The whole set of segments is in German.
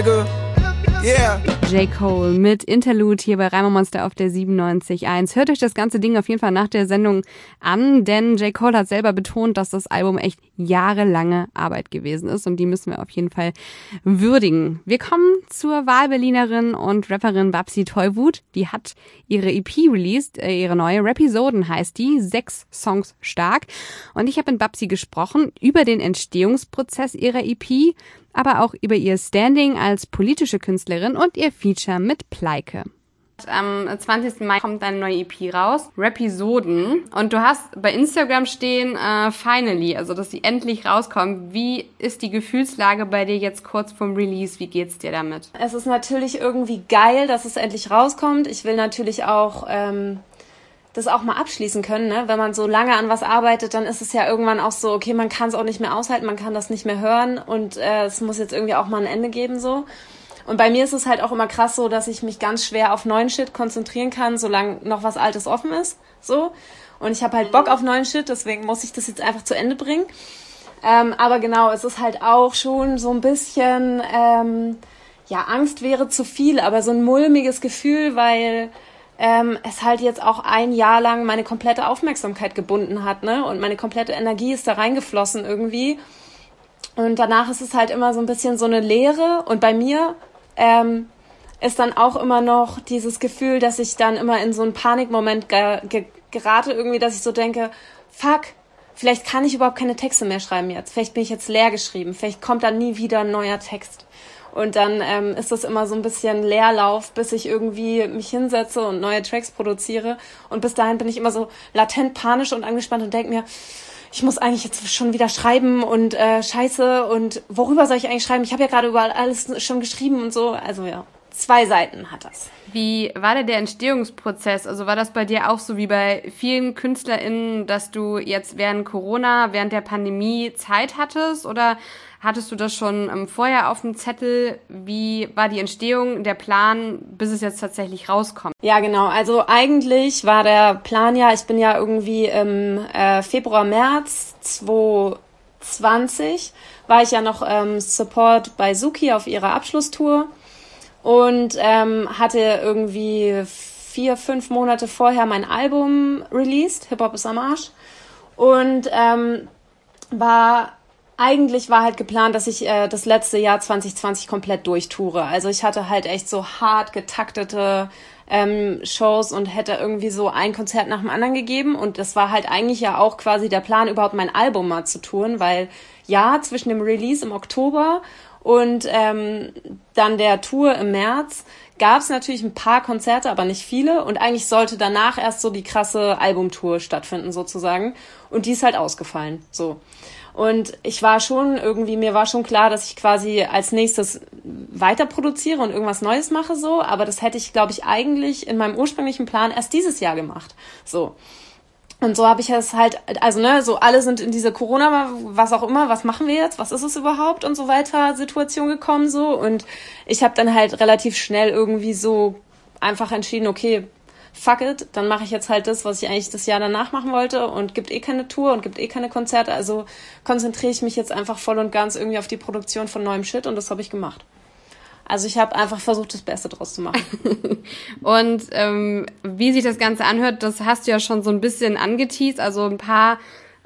Yeah. J. Cole mit Interlude hier bei Reimer Monster auf der 97.1. Hört euch das ganze Ding auf jeden Fall nach der Sendung an, denn J. Cole hat selber betont, dass das Album echt jahrelange Arbeit gewesen ist und die müssen wir auf jeden Fall würdigen. Wir kommen zur Wahlberlinerin und Rapperin Babsi Tollwut. Die hat ihre EP released, äh, ihre neue Rapisoden heißt die, sechs Songs stark. Und ich habe mit Babsi gesprochen über den Entstehungsprozess ihrer EP, aber auch über ihr Standing als politische Künstlerin und ihr Feature mit Pleike. Am 20. Mai kommt eine neue EP raus, Rapisoden. Und du hast bei Instagram stehen, äh, finally, also dass sie endlich rauskommt. Wie ist die Gefühlslage bei dir jetzt kurz vorm Release? Wie geht's dir damit? Es ist natürlich irgendwie geil, dass es endlich rauskommt. Ich will natürlich auch ähm, das auch mal abschließen können. Ne? Wenn man so lange an was arbeitet, dann ist es ja irgendwann auch so, okay, man kann es auch nicht mehr aushalten, man kann das nicht mehr hören und äh, es muss jetzt irgendwie auch mal ein Ende geben so. Und bei mir ist es halt auch immer krass so, dass ich mich ganz schwer auf neuen Shit konzentrieren kann, solange noch was Altes offen ist. So. Und ich habe halt Bock auf neuen Shit, deswegen muss ich das jetzt einfach zu Ende bringen. Ähm, aber genau, es ist halt auch schon so ein bisschen, ähm, ja, Angst wäre zu viel, aber so ein mulmiges Gefühl, weil ähm, es halt jetzt auch ein Jahr lang meine komplette Aufmerksamkeit gebunden hat, ne? Und meine komplette Energie ist da reingeflossen irgendwie. Und danach ist es halt immer so ein bisschen so eine Leere. Und bei mir ähm, ist dann auch immer noch dieses Gefühl, dass ich dann immer in so einen Panikmoment ge ge gerate, irgendwie, dass ich so denke, fuck, vielleicht kann ich überhaupt keine Texte mehr schreiben jetzt. Vielleicht bin ich jetzt leer geschrieben. Vielleicht kommt dann nie wieder ein neuer Text. Und dann ähm, ist das immer so ein bisschen Leerlauf, bis ich irgendwie mich hinsetze und neue Tracks produziere. Und bis dahin bin ich immer so latent panisch und angespannt und denke mir, ich muss eigentlich jetzt schon wieder schreiben und äh, scheiße und worüber soll ich eigentlich schreiben? Ich habe ja gerade überall alles schon geschrieben und so. Also ja, zwei Seiten hat das. Wie war denn der Entstehungsprozess? Also war das bei dir auch so wie bei vielen KünstlerInnen, dass du jetzt während Corona, während der Pandemie Zeit hattest? Oder Hattest du das schon ähm, vorher auf dem Zettel? Wie war die Entstehung, der Plan, bis es jetzt tatsächlich rauskommt? Ja, genau. Also eigentlich war der Plan ja, ich bin ja irgendwie im äh, Februar, März 2020, war ich ja noch ähm, Support bei Suki auf ihrer Abschlusstour und ähm, hatte irgendwie vier, fünf Monate vorher mein Album released, Hip Hop ist am Arsch. Und ähm, war eigentlich war halt geplant, dass ich äh, das letzte Jahr 2020 komplett durchtoure. Also ich hatte halt echt so hart getaktete ähm, Shows und hätte irgendwie so ein Konzert nach dem anderen gegeben. Und das war halt eigentlich ja auch quasi der Plan, überhaupt mein Album mal zu touren, weil ja, zwischen dem Release im Oktober und ähm, dann der Tour im März gab es natürlich ein paar Konzerte, aber nicht viele. Und eigentlich sollte danach erst so die krasse Albumtour stattfinden, sozusagen. Und die ist halt ausgefallen. So. Und ich war schon irgendwie, mir war schon klar, dass ich quasi als nächstes weiter produziere und irgendwas Neues mache, so. Aber das hätte ich, glaube ich, eigentlich in meinem ursprünglichen Plan erst dieses Jahr gemacht. So. Und so habe ich es halt, also ne, so alle sind in diese Corona, was auch immer, was machen wir jetzt, was ist es überhaupt und so weiter Situation gekommen so. Und ich habe dann halt relativ schnell irgendwie so einfach entschieden, okay, fuck it, dann mache ich jetzt halt das, was ich eigentlich das Jahr danach machen wollte und gibt eh keine Tour und gibt eh keine Konzerte. Also konzentriere ich mich jetzt einfach voll und ganz irgendwie auf die Produktion von neuem Shit und das habe ich gemacht. Also ich habe einfach versucht, das Beste draus zu machen. und ähm, wie sich das Ganze anhört, das hast du ja schon so ein bisschen angeteased. Also ein paar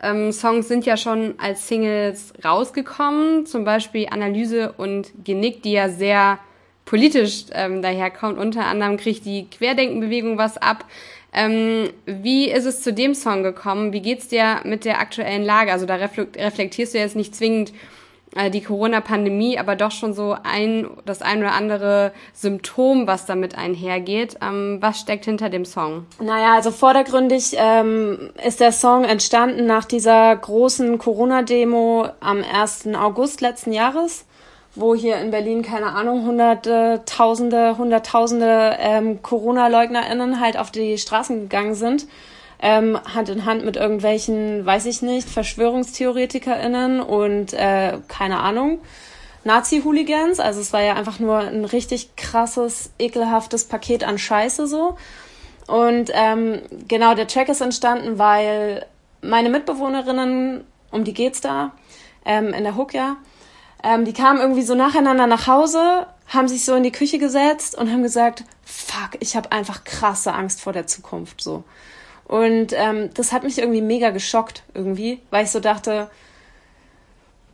ähm, Songs sind ja schon als Singles rausgekommen. Zum Beispiel Analyse und Genick, die ja sehr politisch ähm, daherkommt. Unter anderem kriegt die Querdenkenbewegung was ab. Ähm, wie ist es zu dem Song gekommen? Wie geht's dir mit der aktuellen Lage? Also da reflektierst du jetzt nicht zwingend die Corona-Pandemie, aber doch schon so ein, das ein oder andere Symptom, was damit einhergeht. Ähm, was steckt hinter dem Song? Naja, also vordergründig ähm, ist der Song entstanden nach dieser großen Corona-Demo am 1. August letzten Jahres wo hier in Berlin, keine Ahnung, hunderte, tausende, hunderttausende ähm, Corona-LeugnerInnen halt auf die Straßen gegangen sind, ähm, Hand in Hand mit irgendwelchen, weiß ich nicht, VerschwörungstheoretikerInnen und äh, keine Ahnung, Nazi-Hooligans. Also es war ja einfach nur ein richtig krasses, ekelhaftes Paket an Scheiße so. Und ähm, genau, der Track ist entstanden, weil meine Mitbewohnerinnen, um die geht's da, ähm, in der Hook ja, ähm, die kamen irgendwie so nacheinander nach Hause haben sich so in die Küche gesetzt und haben gesagt, fuck, ich habe einfach krasse Angst vor der Zukunft so. Und ähm, das hat mich irgendwie mega geschockt irgendwie, weil ich so dachte,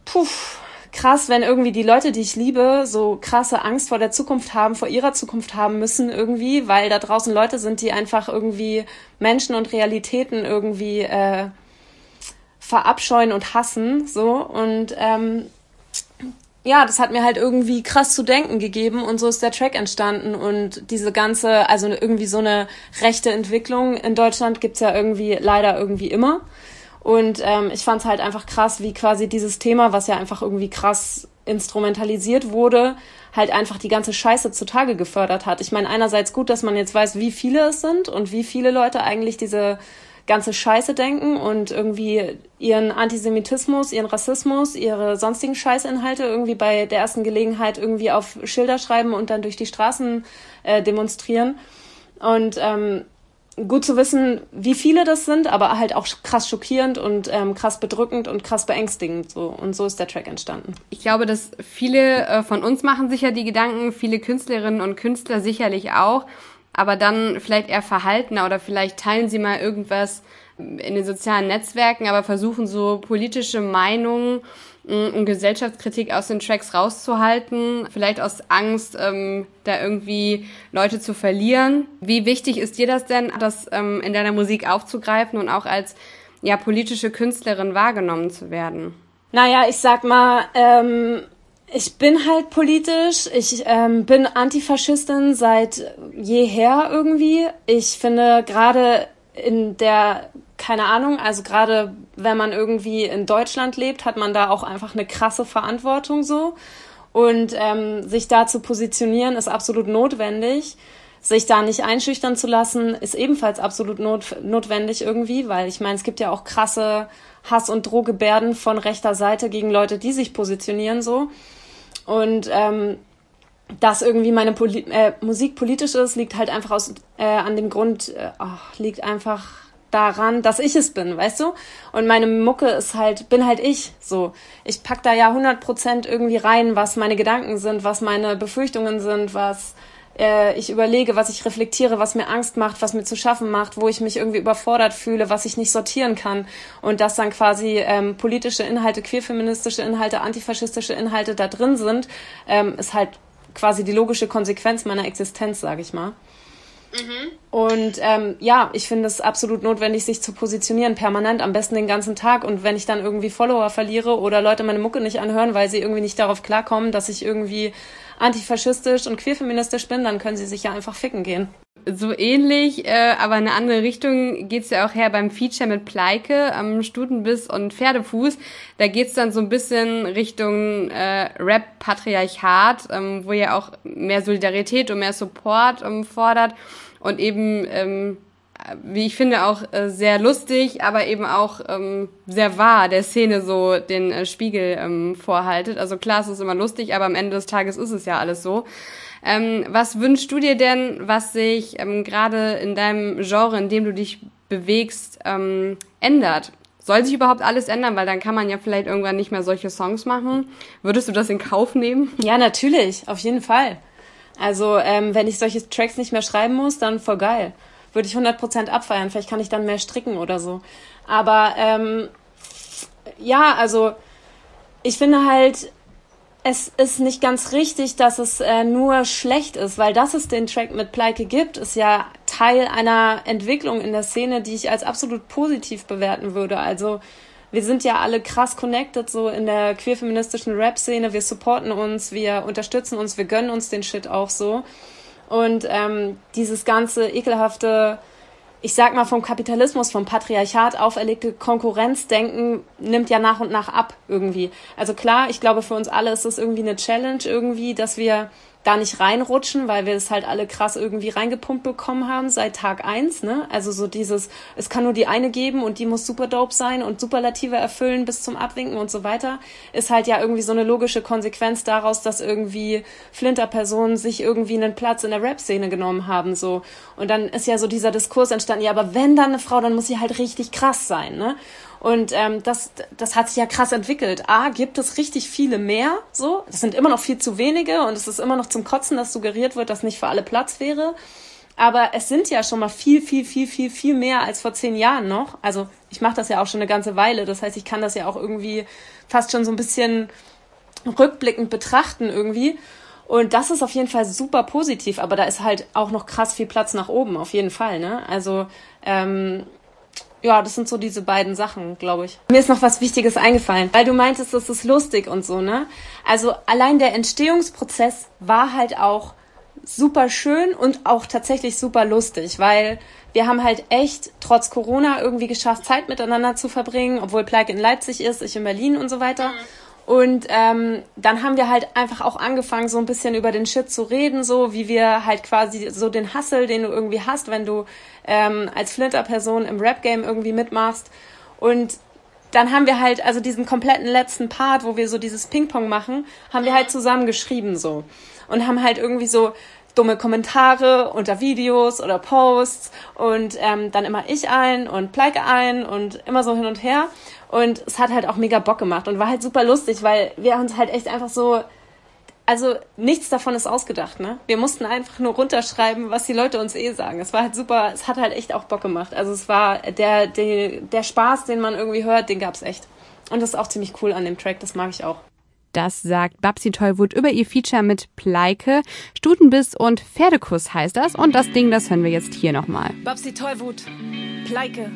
puff, krass, wenn irgendwie die Leute, die ich liebe, so krasse Angst vor der Zukunft haben, vor ihrer Zukunft haben müssen irgendwie, weil da draußen Leute sind, die einfach irgendwie Menschen und Realitäten irgendwie äh, verabscheuen und hassen, so. Und ähm, ja, das hat mir halt irgendwie krass zu denken gegeben und so ist der Track entstanden und diese ganze, also irgendwie so eine rechte Entwicklung in Deutschland gibt's ja irgendwie leider irgendwie immer und ähm, ich fand es halt einfach krass, wie quasi dieses Thema, was ja einfach irgendwie krass instrumentalisiert wurde, halt einfach die ganze Scheiße zutage gefördert hat. Ich meine, einerseits gut, dass man jetzt weiß, wie viele es sind und wie viele Leute eigentlich diese ganze Scheiße denken und irgendwie ihren Antisemitismus, ihren Rassismus, ihre sonstigen Scheißinhalte irgendwie bei der ersten Gelegenheit irgendwie auf Schilder schreiben und dann durch die Straßen äh, demonstrieren. Und ähm, gut zu wissen, wie viele das sind, aber halt auch krass schockierend und ähm, krass bedrückend und krass beängstigend. So. Und so ist der Track entstanden. Ich glaube, dass viele äh, von uns machen sich ja die Gedanken, viele Künstlerinnen und Künstler sicherlich auch, aber dann vielleicht eher verhaltener oder vielleicht teilen sie mal irgendwas in den sozialen Netzwerken, aber versuchen so politische Meinungen und Gesellschaftskritik aus den Tracks rauszuhalten, vielleicht aus Angst, ähm, da irgendwie Leute zu verlieren. Wie wichtig ist dir das denn, das ähm, in deiner Musik aufzugreifen und auch als ja politische Künstlerin wahrgenommen zu werden? Naja, ich sag mal, ähm, ich bin halt politisch. Ich ähm, bin Antifaschistin seit jeher irgendwie. Ich finde gerade in der keine Ahnung, also gerade wenn man irgendwie in Deutschland lebt, hat man da auch einfach eine krasse Verantwortung so. Und ähm, sich da zu positionieren ist absolut notwendig. Sich da nicht einschüchtern zu lassen, ist ebenfalls absolut not notwendig irgendwie, weil ich meine, es gibt ja auch krasse Hass- und Drohgebärden von rechter Seite gegen Leute, die sich positionieren so. Und ähm, dass irgendwie meine Poli äh, Musik politisch ist, liegt halt einfach aus, äh, an dem Grund, äh, oh, liegt einfach daran, dass ich es bin, weißt du? Und meine Mucke ist halt, bin halt ich, so. Ich pack da ja 100% irgendwie rein, was meine Gedanken sind, was meine Befürchtungen sind, was äh, ich überlege, was ich reflektiere, was mir Angst macht, was mir zu schaffen macht, wo ich mich irgendwie überfordert fühle, was ich nicht sortieren kann. Und dass dann quasi ähm, politische Inhalte, queerfeministische Inhalte, antifaschistische Inhalte da drin sind, ähm, ist halt quasi die logische Konsequenz meiner Existenz, sage ich mal. Mhm. Und ähm, ja, ich finde es absolut notwendig, sich zu positionieren, permanent, am besten den ganzen Tag. Und wenn ich dann irgendwie Follower verliere oder Leute meine Mucke nicht anhören, weil sie irgendwie nicht darauf klarkommen, dass ich irgendwie antifaschistisch und queerfeministisch bin, dann können sie sich ja einfach ficken gehen. So ähnlich, äh, aber in eine andere Richtung geht's ja auch her beim Feature mit Pleike am Stutenbiss und Pferdefuß. Da geht's dann so ein bisschen Richtung äh, Rap-Patriarchat, ähm, wo ihr auch mehr Solidarität und mehr Support ähm, fordert und eben ähm, wie ich finde, auch äh, sehr lustig, aber eben auch ähm, sehr wahr der Szene so den äh, Spiegel ähm, vorhaltet. Also klar, es ist immer lustig, aber am Ende des Tages ist es ja alles so. Ähm, was wünschst du dir denn, was sich ähm, gerade in deinem Genre, in dem du dich bewegst, ähm, ändert? Soll sich überhaupt alles ändern? Weil dann kann man ja vielleicht irgendwann nicht mehr solche Songs machen. Würdest du das in Kauf nehmen? Ja, natürlich, auf jeden Fall. Also ähm, wenn ich solche Tracks nicht mehr schreiben muss, dann voll geil würde ich 100% abfeiern. Vielleicht kann ich dann mehr stricken oder so. Aber ähm, ja, also ich finde halt, es ist nicht ganz richtig, dass es äh, nur schlecht ist, weil dass es den Track mit Pleike gibt, ist ja Teil einer Entwicklung in der Szene, die ich als absolut positiv bewerten würde. Also wir sind ja alle krass connected so in der queer-feministischen Rap-Szene. Wir supporten uns, wir unterstützen uns, wir gönnen uns den Shit auch so. Und ähm, dieses ganze ekelhafte, ich sag mal vom Kapitalismus, vom Patriarchat auferlegte Konkurrenzdenken nimmt ja nach und nach ab irgendwie. Also klar, ich glaube für uns alle ist es irgendwie eine Challenge irgendwie, dass wir da nicht reinrutschen, weil wir es halt alle krass irgendwie reingepumpt bekommen haben seit Tag eins, ne? Also so dieses, es kann nur die eine geben und die muss super dope sein und Superlative erfüllen bis zum Abwinken und so weiter, ist halt ja irgendwie so eine logische Konsequenz daraus, dass irgendwie Flinterpersonen sich irgendwie einen Platz in der Rap-Szene genommen haben, so. Und dann ist ja so dieser Diskurs entstanden, ja, aber wenn dann eine Frau, dann muss sie halt richtig krass sein, ne? Und ähm, das, das hat sich ja krass entwickelt. A, gibt es richtig viele mehr, so. Das sind immer noch viel zu wenige und es ist immer noch zum Kotzen, dass suggeriert wird, dass nicht für alle Platz wäre. Aber es sind ja schon mal viel, viel, viel, viel, viel mehr als vor zehn Jahren noch. Also ich mache das ja auch schon eine ganze Weile. Das heißt, ich kann das ja auch irgendwie fast schon so ein bisschen rückblickend betrachten irgendwie. Und das ist auf jeden Fall super positiv, aber da ist halt auch noch krass viel Platz nach oben, auf jeden Fall. Ne? Also ähm, ja, das sind so diese beiden Sachen, glaube ich. Mir ist noch was Wichtiges eingefallen, weil du meintest, das ist lustig und so, ne? Also allein der Entstehungsprozess war halt auch super schön und auch tatsächlich super lustig, weil wir haben halt echt trotz Corona irgendwie geschafft, Zeit miteinander zu verbringen, obwohl Plike in Leipzig ist, ich in Berlin und so weiter. Mhm. Und ähm, dann haben wir halt einfach auch angefangen, so ein bisschen über den Shit zu reden, so wie wir halt quasi so den Hustle, den du irgendwie hast, wenn du ähm, als Flinter-Person im Rap-Game irgendwie mitmachst. Und dann haben wir halt, also diesen kompletten letzten Part, wo wir so dieses Ping-Pong machen, haben wir halt zusammen geschrieben so. Und haben halt irgendwie so dumme Kommentare unter Videos oder Posts und ähm, dann immer ich ein und Pleike ein und immer so hin und her. Und es hat halt auch mega Bock gemacht und war halt super lustig, weil wir uns halt echt einfach so, also nichts davon ist ausgedacht, ne? Wir mussten einfach nur runterschreiben, was die Leute uns eh sagen. Es war halt super, es hat halt echt auch Bock gemacht. Also es war der, der, der Spaß, den man irgendwie hört, den gab's echt. Und das ist auch ziemlich cool an dem Track, das mag ich auch. Das sagt Babsi Tollwut über ihr Feature mit Pleike. Stutenbiss und Pferdekuss heißt das. Und das Ding, das hören wir jetzt hier nochmal. Babsi Tollwut, Pleike.